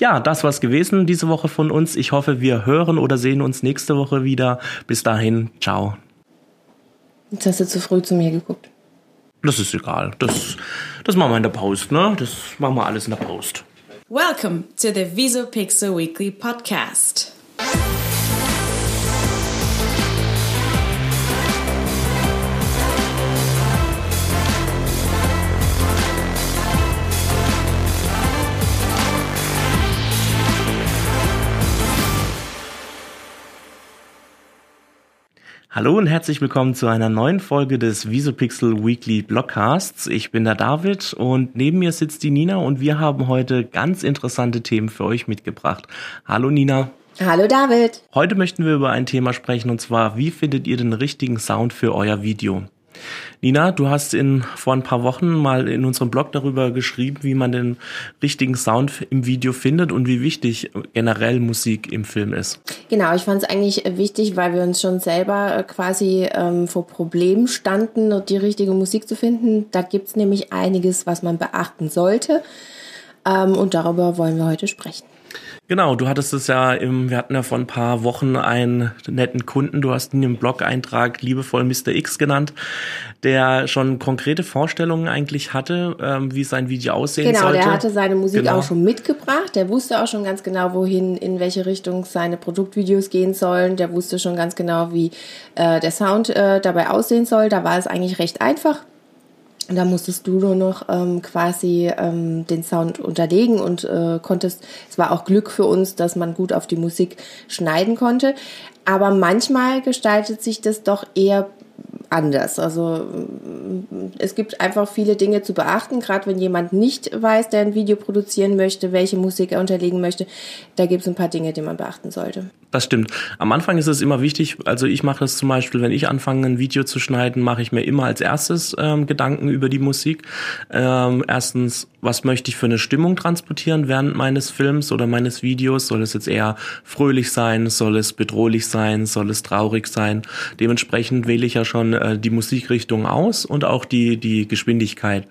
Ja, das war's gewesen diese Woche von uns. Ich hoffe, wir hören oder sehen uns nächste Woche wieder. Bis dahin, ciao. Jetzt hast du zu früh zu mir geguckt. Das ist egal. Das, das machen wir in der Post, ne? Das machen wir alles in der Post. Welcome to the Visopixel Weekly Podcast. Hallo und herzlich willkommen zu einer neuen Folge des Visopixel Weekly Blogcasts. Ich bin der David und neben mir sitzt die Nina und wir haben heute ganz interessante Themen für euch mitgebracht. Hallo Nina. Hallo David. Heute möchten wir über ein Thema sprechen und zwar, wie findet ihr den richtigen Sound für euer Video? Nina, du hast in, vor ein paar Wochen mal in unserem Blog darüber geschrieben, wie man den richtigen Sound im Video findet und wie wichtig generell Musik im Film ist. Genau, ich fand es eigentlich wichtig, weil wir uns schon selber äh, quasi ähm, vor Problemen standen, die richtige Musik zu finden. Da gibt es nämlich einiges, was man beachten sollte. Ähm, und darüber wollen wir heute sprechen. Genau, du hattest es ja im, wir hatten ja vor ein paar Wochen einen netten Kunden, du hast ihn im Blog-Eintrag liebevoll Mr. X genannt, der schon konkrete Vorstellungen eigentlich hatte, ähm, wie sein Video aussehen genau, sollte. Genau, der hatte seine Musik genau. auch schon mitgebracht, der wusste auch schon ganz genau, wohin, in welche Richtung seine Produktvideos gehen sollen, der wusste schon ganz genau, wie äh, der Sound äh, dabei aussehen soll, da war es eigentlich recht einfach und da musstest du nur noch ähm, quasi ähm, den Sound unterlegen und äh, konntest, es war auch Glück für uns, dass man gut auf die Musik schneiden konnte. Aber manchmal gestaltet sich das doch eher anders. Also es gibt einfach viele Dinge zu beachten, gerade wenn jemand nicht weiß, der ein Video produzieren möchte, welche Musik er unterlegen möchte. Da gibt es ein paar Dinge, die man beachten sollte. Das stimmt. Am Anfang ist es immer wichtig, also ich mache es zum Beispiel, wenn ich anfange, ein Video zu schneiden, mache ich mir immer als erstes ähm, Gedanken über die Musik. Ähm, erstens, was möchte ich für eine Stimmung transportieren während meines Films oder meines Videos? Soll es jetzt eher fröhlich sein? Soll es bedrohlich sein? Soll es traurig sein? Dementsprechend wähle ich ja schon äh, die Musikrichtung aus und auch die, die Geschwindigkeit.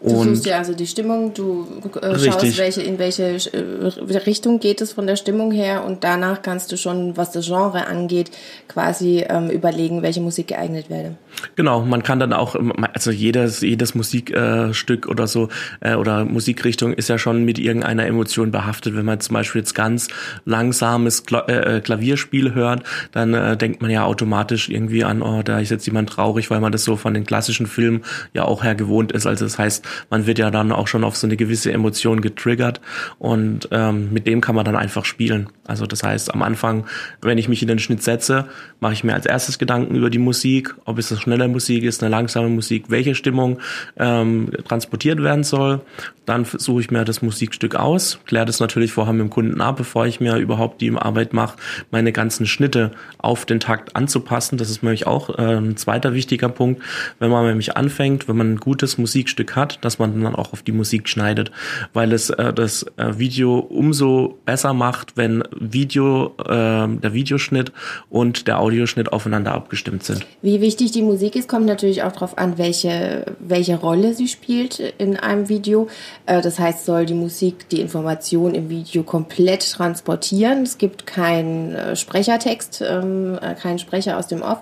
Und du suchst ja also die Stimmung, du äh, schaust, welche, in welche äh, Richtung geht es von der Stimmung her und danach kannst du schon, was das Genre angeht, quasi ähm, überlegen, welche Musik geeignet wäre. Genau, man kann dann auch, ähm, also jedes, jedes Musikstück äh, oder so äh, oder Musikrichtung ist ja schon mit irgendeiner Emotion behaftet. Wenn man zum Beispiel jetzt ganz langsames Kla äh, äh, Klavierspiel hört, dann denkt man ja automatisch irgendwie an, oh, da ist jetzt jemand traurig, weil man das so von den klassischen Filmen ja auch her gewohnt ist. Also das heißt, man wird ja dann auch schon auf so eine gewisse Emotion getriggert und ähm, mit dem kann man dann einfach spielen. Also das heißt, am Anfang Anfang, wenn ich mich in den Schnitt setze, mache ich mir als erstes Gedanken über die Musik, ob es eine schnelle Musik ist, eine langsame Musik, welche Stimmung ähm, transportiert werden soll. Dann suche ich mir das Musikstück aus, kläre das natürlich vorher mit dem Kunden ab, bevor ich mir überhaupt die Arbeit mache, meine ganzen Schnitte auf den Takt anzupassen. Das ist nämlich auch äh, ein zweiter wichtiger Punkt, wenn man nämlich anfängt, wenn man ein gutes Musikstück hat, dass man dann auch auf die Musik schneidet, weil es äh, das äh, Video umso besser macht, wenn Video äh, der Videoschnitt und der Audioschnitt aufeinander abgestimmt sind. Wie wichtig die Musik ist, kommt natürlich auch darauf an, welche, welche Rolle sie spielt in einem Video. Äh, das heißt, soll die Musik die Information im Video komplett transportieren. Es gibt keinen äh, Sprechertext, ähm, äh, keinen Sprecher aus dem Off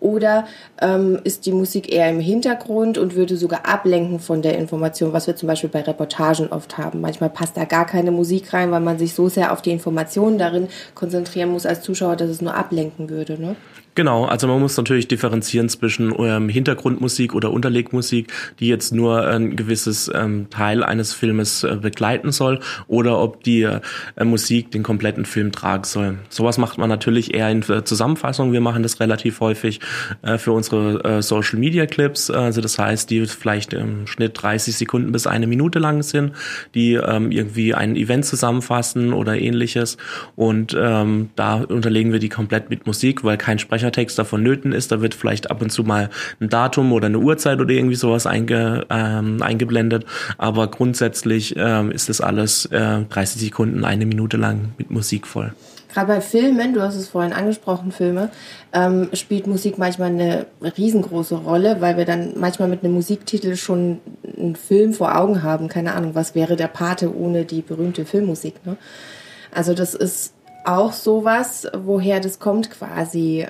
oder ähm, ist die Musik eher im Hintergrund und würde sogar ablenken von der Information, was wir zum Beispiel bei Reportagen oft haben. Manchmal passt da gar keine Musik rein, weil man sich so sehr auf die Informationen darin konzentrieren muss als Zuschauer, dass es nur ablenken würde. Ne? Genau, also man muss natürlich differenzieren zwischen ähm, Hintergrundmusik oder Unterlegmusik, die jetzt nur ein gewisses ähm, Teil eines Filmes äh, begleiten soll, oder ob die äh, Musik den kompletten Film tragen soll. Sowas macht man natürlich eher in äh, Zusammenfassung. Wir machen das relativ häufig äh, für unsere äh, Social Media Clips. Also das heißt, die vielleicht im Schnitt 30 Sekunden bis eine Minute lang sind, die ähm, irgendwie ein Event zusammenfassen oder ähnliches. Und ähm, da unterlegen wir die komplett mit Musik, weil kein Sprecher Versprechertext davon nöten ist. Da wird vielleicht ab und zu mal ein Datum oder eine Uhrzeit oder irgendwie sowas einge, ähm, eingeblendet. Aber grundsätzlich ähm, ist das alles äh, 30 Sekunden, eine Minute lang mit Musik voll. Gerade bei Filmen, du hast es vorhin angesprochen, Filme, ähm, spielt Musik manchmal eine riesengroße Rolle, weil wir dann manchmal mit einem Musiktitel schon einen Film vor Augen haben. Keine Ahnung, was wäre der Pate ohne die berühmte Filmmusik. Ne? Also das ist auch sowas, woher das kommt quasi.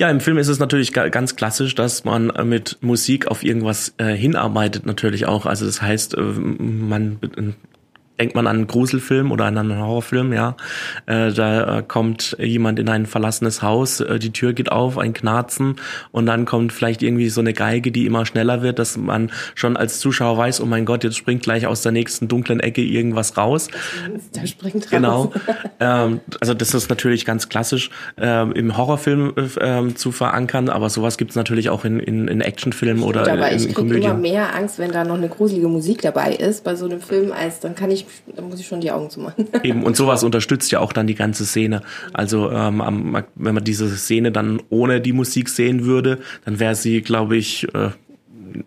Ja, im Film ist es natürlich ganz klassisch, dass man mit Musik auf irgendwas äh, hinarbeitet natürlich auch. Also das heißt, äh, man denkt man an einen Gruselfilm oder an einen Horrorfilm, ja. Äh, da äh, kommt jemand in ein verlassenes Haus, äh, die Tür geht auf, ein Knarzen und dann kommt vielleicht irgendwie so eine Geige, die immer schneller wird, dass man schon als Zuschauer weiß, oh mein Gott, jetzt springt gleich aus der nächsten dunklen Ecke irgendwas raus. Der springt raus. Genau. ähm, also das ist natürlich ganz klassisch äh, im Horrorfilm äh, zu verankern, aber sowas gibt es natürlich auch in, in, in Actionfilmen oder aber in, in in Komödien. Ich immer mehr Angst, wenn da noch eine gruselige Musik dabei ist bei so einem Film, als dann kann ich da muss ich schon die Augen zumachen. Eben, und sowas unterstützt ja auch dann die ganze Szene. Also ähm, wenn man diese Szene dann ohne die Musik sehen würde, dann wäre sie, glaube ich, äh,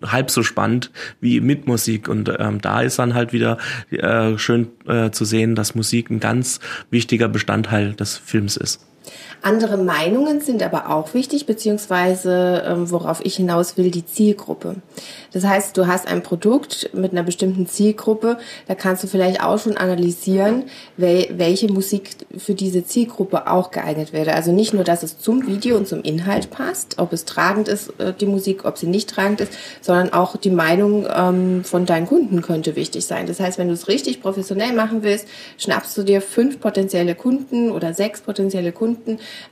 halb so spannend wie mit Musik. Und ähm, da ist dann halt wieder äh, schön äh, zu sehen, dass Musik ein ganz wichtiger Bestandteil des Films ist. Andere Meinungen sind aber auch wichtig, beziehungsweise ähm, worauf ich hinaus will, die Zielgruppe. Das heißt, du hast ein Produkt mit einer bestimmten Zielgruppe, da kannst du vielleicht auch schon analysieren, wel welche Musik für diese Zielgruppe auch geeignet wäre. Also nicht nur, dass es zum Video und zum Inhalt passt, ob es tragend ist, äh, die Musik, ob sie nicht tragend ist, sondern auch die Meinung ähm, von deinen Kunden könnte wichtig sein. Das heißt, wenn du es richtig professionell machen willst, schnappst du dir fünf potenzielle Kunden oder sechs potenzielle Kunden,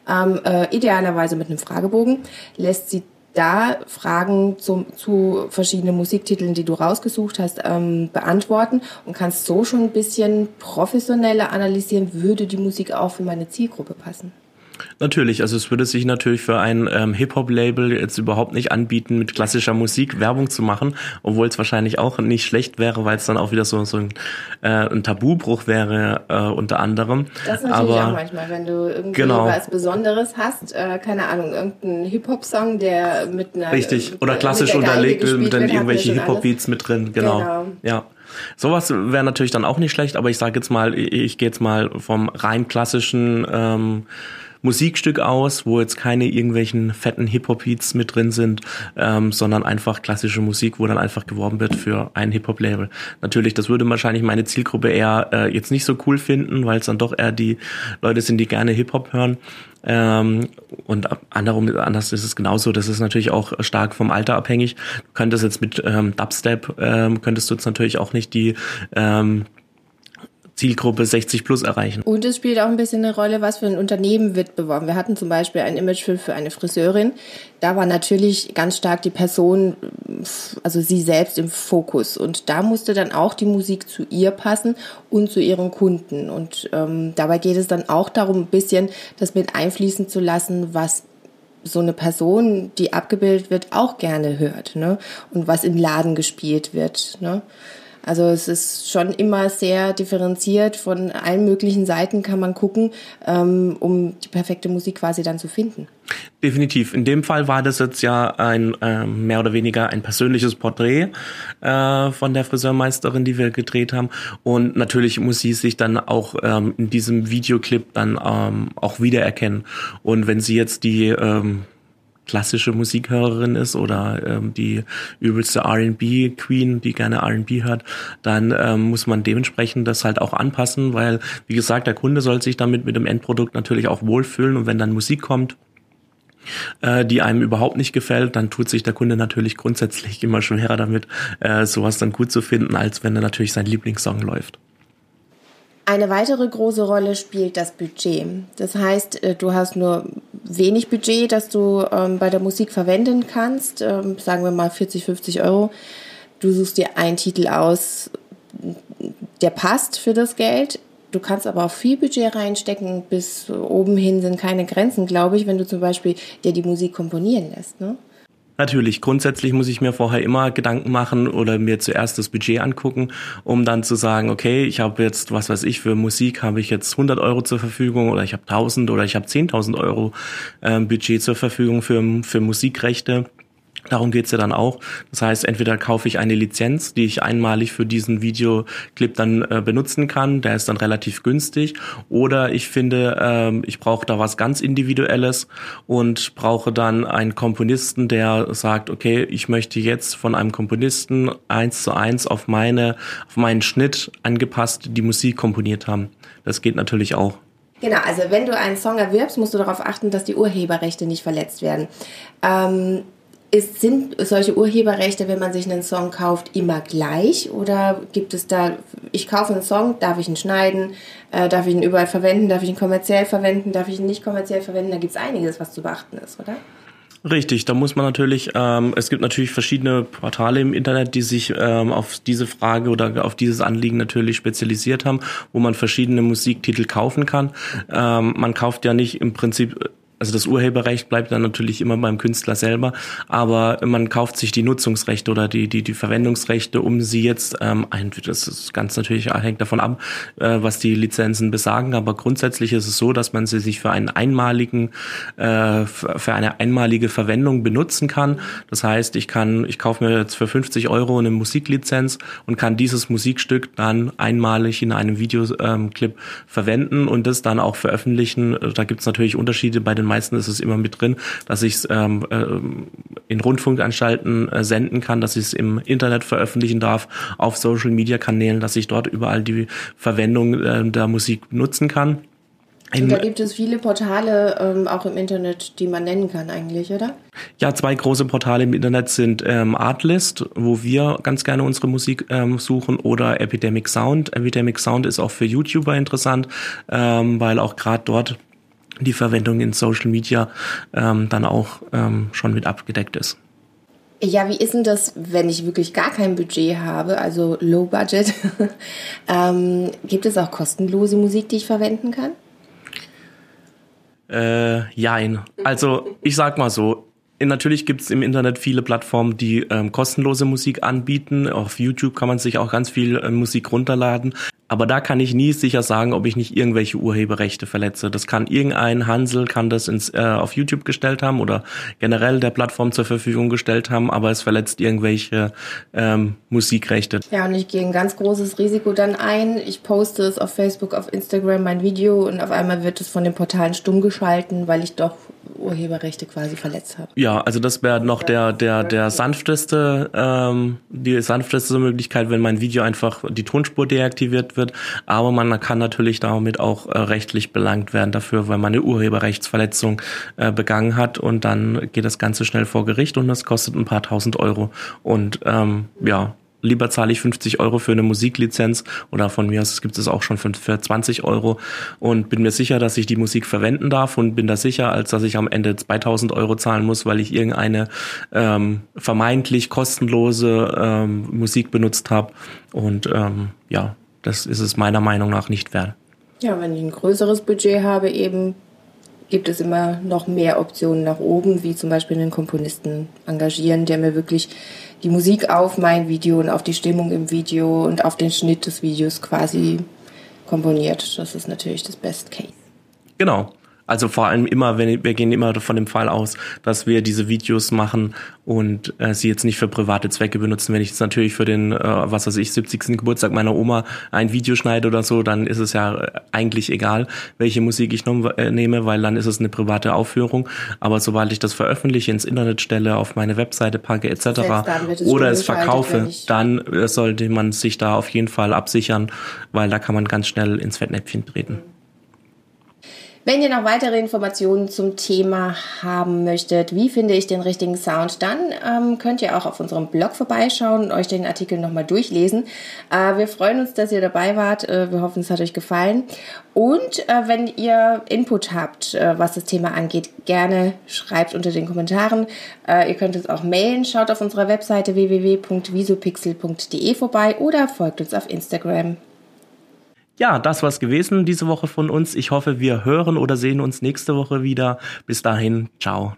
ähm, äh, idealerweise mit einem Fragebogen, lässt sie da Fragen zum, zu verschiedenen Musiktiteln, die du rausgesucht hast, ähm, beantworten und kannst so schon ein bisschen professioneller analysieren, würde die Musik auch für meine Zielgruppe passen. Natürlich, also es würde sich natürlich für ein ähm, Hip-Hop-Label jetzt überhaupt nicht anbieten, mit klassischer Musik Werbung zu machen, obwohl es wahrscheinlich auch nicht schlecht wäre, weil es dann auch wieder so, so ein, äh, ein Tabubruch wäre, äh, unter anderem. Das natürlich Aber, auch manchmal, wenn du irgendwie genau. was Besonderes hast, äh, keine Ahnung, irgendein Hip-Hop-Song, der mit einer... Richtig, oder klassisch unterlegt wird, mit dann irgendwelche Hip-Hop-Beats mit drin, genau. genau. Ja. Sowas wäre natürlich dann auch nicht schlecht, aber ich sage jetzt mal, ich, ich gehe jetzt mal vom rein klassischen ähm, Musikstück aus, wo jetzt keine irgendwelchen fetten Hip-Hop-Beats mit drin sind, ähm, sondern einfach klassische Musik, wo dann einfach geworben wird für ein Hip-Hop-Label. Natürlich, das würde wahrscheinlich meine Zielgruppe eher äh, jetzt nicht so cool finden, weil es dann doch eher die Leute sind, die gerne Hip-Hop hören. Ähm, und anderem, anders ist es genauso. Das ist natürlich auch stark vom Alter abhängig. Du könntest jetzt mit ähm, Dubstep, ähm, könntest du jetzt natürlich auch nicht die ähm, Zielgruppe 60 plus erreichen. Und es spielt auch ein bisschen eine Rolle, was für ein Unternehmen wird beworben. Wir hatten zum Beispiel einen Imagefilm für eine Friseurin. Da war natürlich ganz stark die Person, also sie selbst im Fokus. Und da musste dann auch die Musik zu ihr passen und zu ihren Kunden. Und ähm, dabei geht es dann auch darum, ein bisschen das mit einfließen zu lassen, was so eine Person, die abgebildet wird, auch gerne hört, ne? Und was im Laden gespielt wird, ne? Also es ist schon immer sehr differenziert. Von allen möglichen Seiten kann man gucken, ähm, um die perfekte Musik quasi dann zu finden. Definitiv. In dem Fall war das jetzt ja ein äh, mehr oder weniger ein persönliches Porträt äh, von der Friseurmeisterin, die wir gedreht haben. Und natürlich muss sie sich dann auch ähm, in diesem Videoclip dann ähm, auch wiedererkennen. Und wenn sie jetzt die ähm, klassische Musikhörerin ist oder ähm, die übelste R&B Queen, die gerne R&B hört, dann ähm, muss man dementsprechend das halt auch anpassen, weil wie gesagt, der Kunde soll sich damit mit dem Endprodukt natürlich auch wohlfühlen und wenn dann Musik kommt, äh, die einem überhaupt nicht gefällt, dann tut sich der Kunde natürlich grundsätzlich immer schwerer damit, äh, sowas dann gut zu finden, als wenn er natürlich sein Lieblingssong läuft. Eine weitere große Rolle spielt das Budget. Das heißt, äh, du hast nur wenig Budget, das du ähm, bei der Musik verwenden kannst, ähm, sagen wir mal 40, 50 Euro. Du suchst dir einen Titel aus, der passt für das Geld. Du kannst aber auch viel Budget reinstecken. Bis oben hin sind keine Grenzen, glaube ich, wenn du zum Beispiel dir die Musik komponieren lässt. Ne? Natürlich, grundsätzlich muss ich mir vorher immer Gedanken machen oder mir zuerst das Budget angucken, um dann zu sagen, okay, ich habe jetzt, was weiß ich, für Musik habe ich jetzt 100 Euro zur Verfügung oder ich habe 1000 oder ich habe 10.000 Euro äh, Budget zur Verfügung für, für Musikrechte Darum geht's ja dann auch. Das heißt, entweder kaufe ich eine Lizenz, die ich einmalig für diesen Videoclip dann äh, benutzen kann, der ist dann relativ günstig, oder ich finde, ähm, ich brauche da was ganz Individuelles und brauche dann einen Komponisten, der sagt, okay, ich möchte jetzt von einem Komponisten eins zu eins auf meine, auf meinen Schnitt angepasst die Musik komponiert haben. Das geht natürlich auch. Genau, also wenn du einen Song erwirbst, musst du darauf achten, dass die Urheberrechte nicht verletzt werden. Ähm ist, sind solche Urheberrechte, wenn man sich einen Song kauft, immer gleich? Oder gibt es da, ich kaufe einen Song, darf ich ihn schneiden, äh, darf ich ihn überall verwenden, darf ich ihn kommerziell verwenden, darf ich ihn nicht kommerziell verwenden? Da gibt es einiges, was zu beachten ist, oder? Richtig, da muss man natürlich, ähm, es gibt natürlich verschiedene Portale im Internet, die sich ähm, auf diese Frage oder auf dieses Anliegen natürlich spezialisiert haben, wo man verschiedene Musiktitel kaufen kann. Ähm, man kauft ja nicht im Prinzip also das Urheberrecht bleibt dann natürlich immer beim Künstler selber, aber man kauft sich die Nutzungsrechte oder die, die, die Verwendungsrechte, um sie jetzt ähm, das ist ganz natürlich hängt davon ab, äh, was die Lizenzen besagen, aber grundsätzlich ist es so, dass man sie sich für einen einmaligen, äh, für eine einmalige Verwendung benutzen kann. Das heißt, ich kann, ich kaufe mir jetzt für 50 Euro eine Musiklizenz und kann dieses Musikstück dann einmalig in einem Videoclip ähm, verwenden und das dann auch veröffentlichen. Da gibt es natürlich Unterschiede bei den meisten ist es immer mit drin, dass ich es ähm, äh, in Rundfunkanstalten äh, senden kann, dass ich es im Internet veröffentlichen darf, auf Social Media Kanälen, dass ich dort überall die Verwendung äh, der Musik nutzen kann. Und da gibt es viele Portale ähm, auch im Internet, die man nennen kann eigentlich, oder? Ja, zwei große Portale im Internet sind ähm, Artlist, wo wir ganz gerne unsere Musik ähm, suchen, oder Epidemic Sound. Epidemic Sound ist auch für YouTuber interessant, ähm, weil auch gerade dort die Verwendung in Social Media ähm, dann auch ähm, schon mit abgedeckt ist. Ja, wie ist denn das, wenn ich wirklich gar kein Budget habe, also Low Budget? ähm, gibt es auch kostenlose Musik, die ich verwenden kann? Äh, jein. Also ich sag mal so, natürlich gibt es im Internet viele Plattformen, die ähm, kostenlose Musik anbieten. Auf YouTube kann man sich auch ganz viel äh, Musik runterladen. Aber da kann ich nie sicher sagen, ob ich nicht irgendwelche Urheberrechte verletze. Das kann irgendein Hansel kann das ins, äh, auf YouTube gestellt haben oder generell der Plattform zur Verfügung gestellt haben, aber es verletzt irgendwelche ähm, Musikrechte. Ja, und ich gehe ein ganz großes Risiko dann ein. Ich poste es auf Facebook, auf Instagram mein Video und auf einmal wird es von den Portalen stumm geschalten, weil ich doch Urheberrechte quasi verletzt habe. Ja, also das wäre noch der der der sanfteste ähm, die sanfteste Möglichkeit, wenn mein Video einfach die Tonspur deaktiviert wird. Aber man kann natürlich damit auch äh, rechtlich belangt werden dafür, weil man eine Urheberrechtsverletzung äh, begangen hat und dann geht das Ganze schnell vor Gericht und das kostet ein paar tausend Euro. Und ähm, ja, lieber zahle ich 50 Euro für eine Musiklizenz oder von mir aus gibt es auch schon für, 20 Euro und bin mir sicher, dass ich die Musik verwenden darf und bin da sicher, als dass ich am Ende 2000 Euro zahlen muss, weil ich irgendeine ähm, vermeintlich kostenlose ähm, Musik benutzt habe und ähm, ja, das ist es meiner Meinung nach nicht wert. Ja, wenn ich ein größeres Budget habe, eben gibt es immer noch mehr Optionen nach oben, wie zum Beispiel einen Komponisten engagieren, der mir wirklich die Musik auf mein Video und auf die Stimmung im Video und auf den Schnitt des Videos quasi komponiert. Das ist natürlich das Best Case. Genau. Also vor allem immer, wenn wir gehen immer von dem Fall aus, dass wir diese Videos machen und äh, sie jetzt nicht für private Zwecke benutzen. Wenn ich jetzt natürlich für den, äh, was weiß ich, 70. Geburtstag meiner Oma ein Video schneide oder so, dann ist es ja eigentlich egal, welche Musik ich äh, nehme, weil dann ist es eine private Aufführung. Aber sobald ich das veröffentliche, ins Internet stelle, auf meine Webseite packe etc. Oder es verkaufe, dann äh, sollte man sich da auf jeden Fall absichern, weil da kann man ganz schnell ins Fettnäpfchen treten. Wenn ihr noch weitere Informationen zum Thema haben möchtet, wie finde ich den richtigen Sound, dann ähm, könnt ihr auch auf unserem Blog vorbeischauen und euch den Artikel nochmal durchlesen. Äh, wir freuen uns, dass ihr dabei wart. Äh, wir hoffen, es hat euch gefallen. Und äh, wenn ihr Input habt, äh, was das Thema angeht, gerne schreibt unter den Kommentaren. Äh, ihr könnt uns auch mailen. Schaut auf unserer Webseite www.visopixel.de vorbei oder folgt uns auf Instagram. Ja, das war's gewesen diese Woche von uns. Ich hoffe, wir hören oder sehen uns nächste Woche wieder. Bis dahin, ciao.